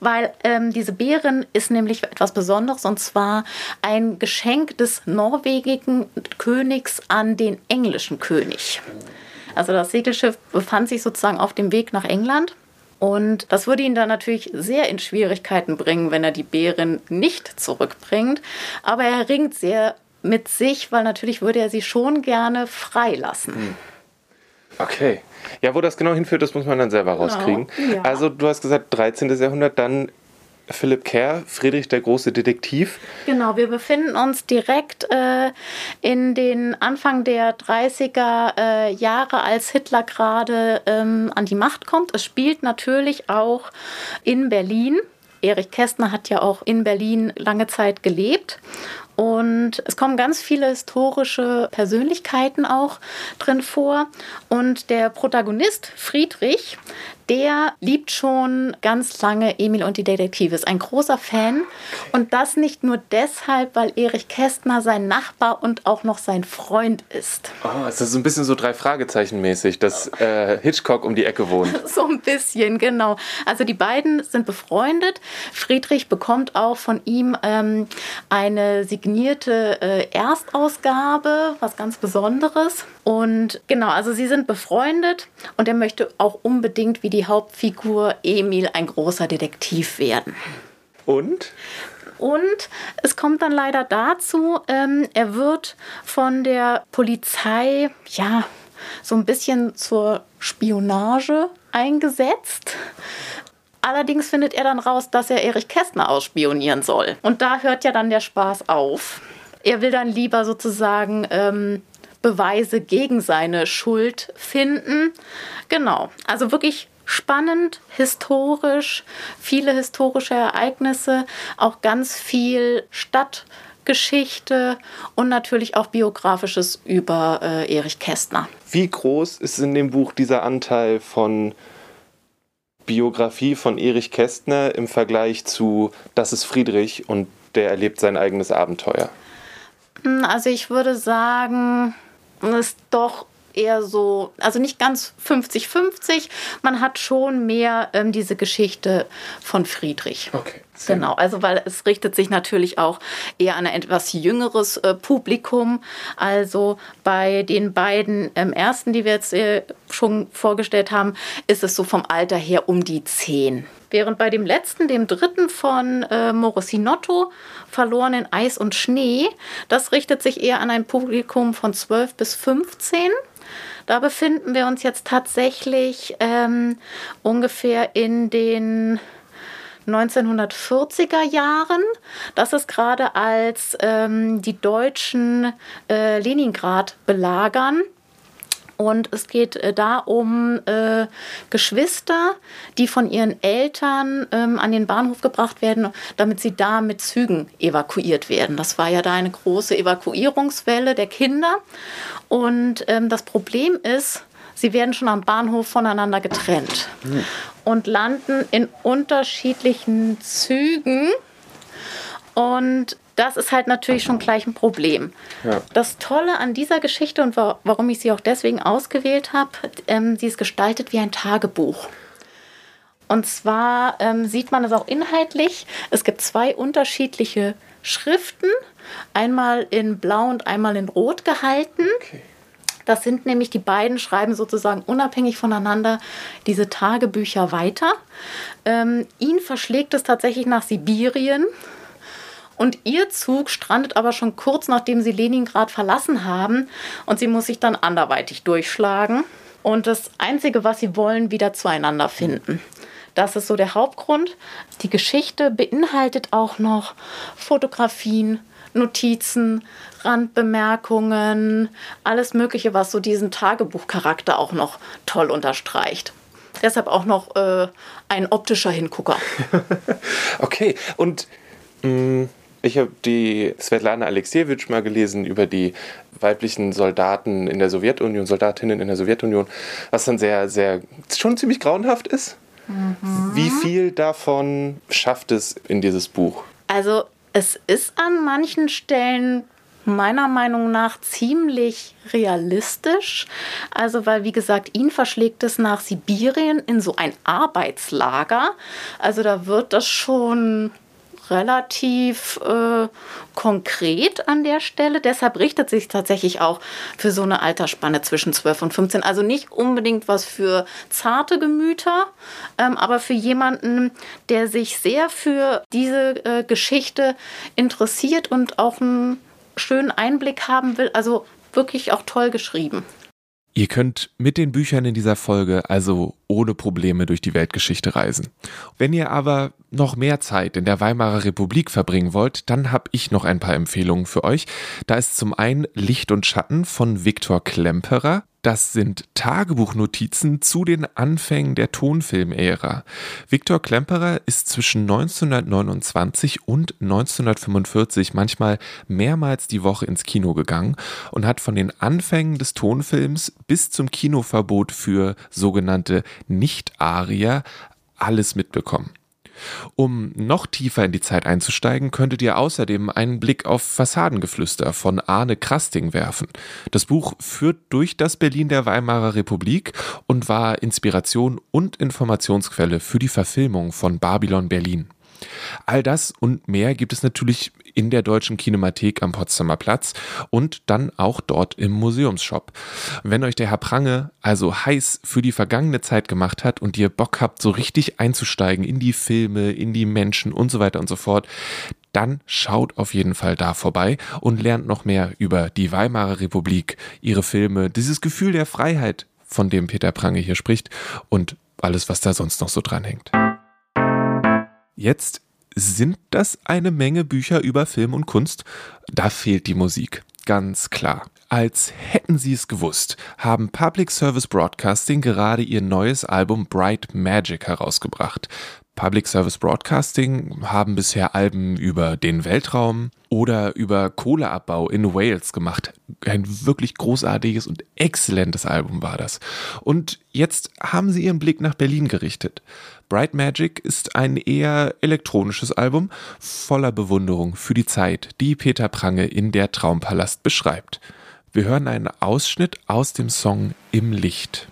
weil ähm, diese Beeren ist nämlich etwas Besonderes und zwar ein Geschenk des norwegischen Königs an den englischen König. Also das Segelschiff befand sich sozusagen auf dem Weg nach England. Und das würde ihn dann natürlich sehr in Schwierigkeiten bringen, wenn er die Bären nicht zurückbringt. Aber er ringt sehr mit sich, weil natürlich würde er sie schon gerne freilassen. Hm. Okay. Ja, wo das genau hinführt, das muss man dann selber genau. rauskriegen. Ja. Also du hast gesagt 13. Jahrhundert, dann Philipp Kerr, Friedrich der große Detektiv. Genau, wir befinden uns direkt äh, in den Anfang der 30er äh, Jahre, als Hitler gerade ähm, an die Macht kommt. Es spielt natürlich auch in Berlin. Erich Kästner hat ja auch in Berlin lange Zeit gelebt. Und es kommen ganz viele historische Persönlichkeiten auch drin vor. Und der Protagonist Friedrich, der liebt schon ganz lange Emil und die Detektive, ist ein großer Fan. Und das nicht nur deshalb, weil Erich Kästner sein Nachbar und auch noch sein Freund ist. Oh, ist das so ein bisschen so drei Fragezeichen mäßig, dass äh, Hitchcock um die Ecke wohnt? (laughs) so ein bisschen, genau. Also die beiden sind befreundet. Friedrich bekommt auch von ihm ähm, eine signierte äh, Erstausgabe, was ganz Besonderes. Und genau, also sie sind befreundet und er möchte auch unbedingt wie die die Hauptfigur Emil ein großer Detektiv werden. Und? Und es kommt dann leider dazu, ähm, er wird von der Polizei, ja, so ein bisschen zur Spionage eingesetzt. Allerdings findet er dann raus, dass er Erich Kästner ausspionieren soll. Und da hört ja dann der Spaß auf. Er will dann lieber sozusagen ähm, Beweise gegen seine Schuld finden. Genau, also wirklich spannend, historisch, viele historische Ereignisse, auch ganz viel Stadtgeschichte und natürlich auch biografisches über äh, Erich Kästner. Wie groß ist in dem Buch dieser Anteil von Biografie von Erich Kästner im Vergleich zu Das ist Friedrich und der erlebt sein eigenes Abenteuer? Hm, also ich würde sagen, ist doch eher so, also nicht ganz 50-50. Man hat schon mehr ähm, diese Geschichte von Friedrich. Okay. Genau, also weil es richtet sich natürlich auch eher an ein etwas jüngeres äh, Publikum. Also bei den beiden ähm, ersten, die wir jetzt äh, schon vorgestellt haben, ist es so vom Alter her um die zehn. Während bei dem letzten, dem dritten von äh, Morosinotto, Verloren in Eis und Schnee, das richtet sich eher an ein Publikum von 12 bis 15. Da befinden wir uns jetzt tatsächlich ähm, ungefähr in den 1940er Jahren. Das ist gerade als ähm, die Deutschen äh, Leningrad belagern. Und es geht äh, da um äh, Geschwister, die von ihren Eltern ähm, an den Bahnhof gebracht werden, damit sie da mit Zügen evakuiert werden. Das war ja da eine große Evakuierungswelle der Kinder. Und ähm, das Problem ist, sie werden schon am Bahnhof voneinander getrennt. Mhm und landen in unterschiedlichen Zügen. Und das ist halt natürlich schon gleich ein Problem. Ja. Das Tolle an dieser Geschichte und warum ich sie auch deswegen ausgewählt habe, ähm, sie ist gestaltet wie ein Tagebuch. Und zwar ähm, sieht man es auch inhaltlich. Es gibt zwei unterschiedliche Schriften, einmal in Blau und einmal in Rot gehalten. Okay. Das sind nämlich die beiden, schreiben sozusagen unabhängig voneinander diese Tagebücher weiter. Ähm, ihn verschlägt es tatsächlich nach Sibirien. Und ihr Zug strandet aber schon kurz nachdem sie Leningrad verlassen haben. Und sie muss sich dann anderweitig durchschlagen. Und das Einzige, was sie wollen, wieder zueinander finden. Das ist so der Hauptgrund. Die Geschichte beinhaltet auch noch Fotografien, Notizen, Randbemerkungen, alles Mögliche, was so diesen Tagebuchcharakter auch noch toll unterstreicht. Deshalb auch noch äh, ein optischer Hingucker. (laughs) okay, und mh, mm, ich habe die Svetlana Alexievich mal gelesen über die weiblichen Soldaten in der Sowjetunion, Soldatinnen in der Sowjetunion, was dann sehr, sehr, schon ziemlich grauenhaft ist. Mhm. Wie viel davon schafft es in dieses Buch? Also es ist an manchen Stellen meiner Meinung nach ziemlich realistisch. Also, weil, wie gesagt, ihn verschlägt es nach Sibirien in so ein Arbeitslager. Also, da wird das schon relativ äh, konkret an der Stelle. Deshalb richtet sich tatsächlich auch für so eine Altersspanne zwischen 12 und 15. Also nicht unbedingt was für zarte Gemüter, ähm, aber für jemanden, der sich sehr für diese äh, Geschichte interessiert und auch einen schönen Einblick haben will. Also wirklich auch toll geschrieben. Ihr könnt mit den Büchern in dieser Folge also ohne Probleme durch die Weltgeschichte reisen. Wenn ihr aber noch mehr Zeit in der Weimarer Republik verbringen wollt, dann habe ich noch ein paar Empfehlungen für euch. Da ist zum einen Licht und Schatten von Viktor Klemperer. Das sind Tagebuchnotizen zu den Anfängen der Tonfilmära. Viktor Klemperer ist zwischen 1929 und 1945 manchmal mehrmals die Woche ins Kino gegangen und hat von den Anfängen des Tonfilms bis zum Kinoverbot für sogenannte Nicht-Arier alles mitbekommen. Um noch tiefer in die Zeit einzusteigen, könntet ihr außerdem einen Blick auf Fassadengeflüster von Arne Krasting werfen. Das Buch führt durch das Berlin der Weimarer Republik und war Inspiration und Informationsquelle für die Verfilmung von Babylon Berlin. All das und mehr gibt es natürlich in der Deutschen Kinemathek am Potsdamer Platz und dann auch dort im Museumsshop. Wenn euch der Herr Prange also heiß für die vergangene Zeit gemacht hat und ihr Bock habt, so richtig einzusteigen in die Filme, in die Menschen und so weiter und so fort, dann schaut auf jeden Fall da vorbei und lernt noch mehr über die Weimarer Republik, ihre Filme, dieses Gefühl der Freiheit, von dem Peter Prange hier spricht und alles, was da sonst noch so dran hängt. Jetzt sind das eine Menge Bücher über Film und Kunst. Da fehlt die Musik, ganz klar. Als hätten Sie es gewusst, haben Public Service Broadcasting gerade ihr neues Album Bright Magic herausgebracht. Public Service Broadcasting haben bisher Alben über den Weltraum oder über Kohleabbau in Wales gemacht. Ein wirklich großartiges und exzellentes Album war das. Und jetzt haben sie ihren Blick nach Berlin gerichtet. Bright Magic ist ein eher elektronisches Album voller Bewunderung für die Zeit, die Peter Prange in der Traumpalast beschreibt. Wir hören einen Ausschnitt aus dem Song Im Licht.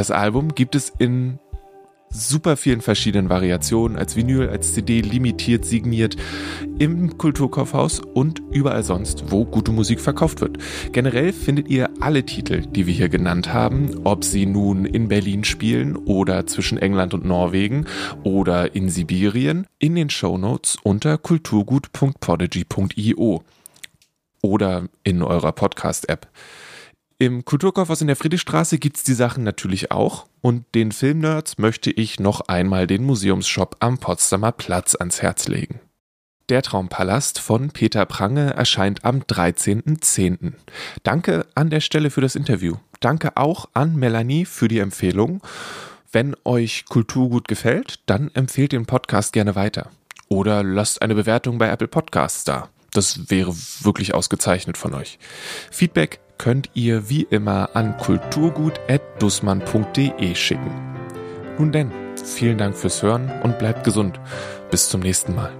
Das Album gibt es in super vielen verschiedenen Variationen, als Vinyl, als CD, limitiert, signiert, im Kulturkaufhaus und überall sonst, wo gute Musik verkauft wird. Generell findet ihr alle Titel, die wir hier genannt haben, ob sie nun in Berlin spielen oder zwischen England und Norwegen oder in Sibirien, in den Shownotes unter kulturgut.podigy.io oder in eurer Podcast-App. Im Kulturkaufhaus in der Friedrichstraße gibt's die Sachen natürlich auch und den Filmnerds möchte ich noch einmal den Museumsshop am Potsdamer Platz ans Herz legen. Der Traumpalast von Peter Prange erscheint am 13.10. Danke an der Stelle für das Interview. Danke auch an Melanie für die Empfehlung. Wenn euch Kultur gut gefällt, dann empfehlt den Podcast gerne weiter. Oder lasst eine Bewertung bei Apple Podcasts da. Das wäre wirklich ausgezeichnet von euch. Feedback könnt ihr wie immer an kulturgut.dussmann.de schicken. Nun denn, vielen Dank fürs Hören und bleibt gesund. Bis zum nächsten Mal.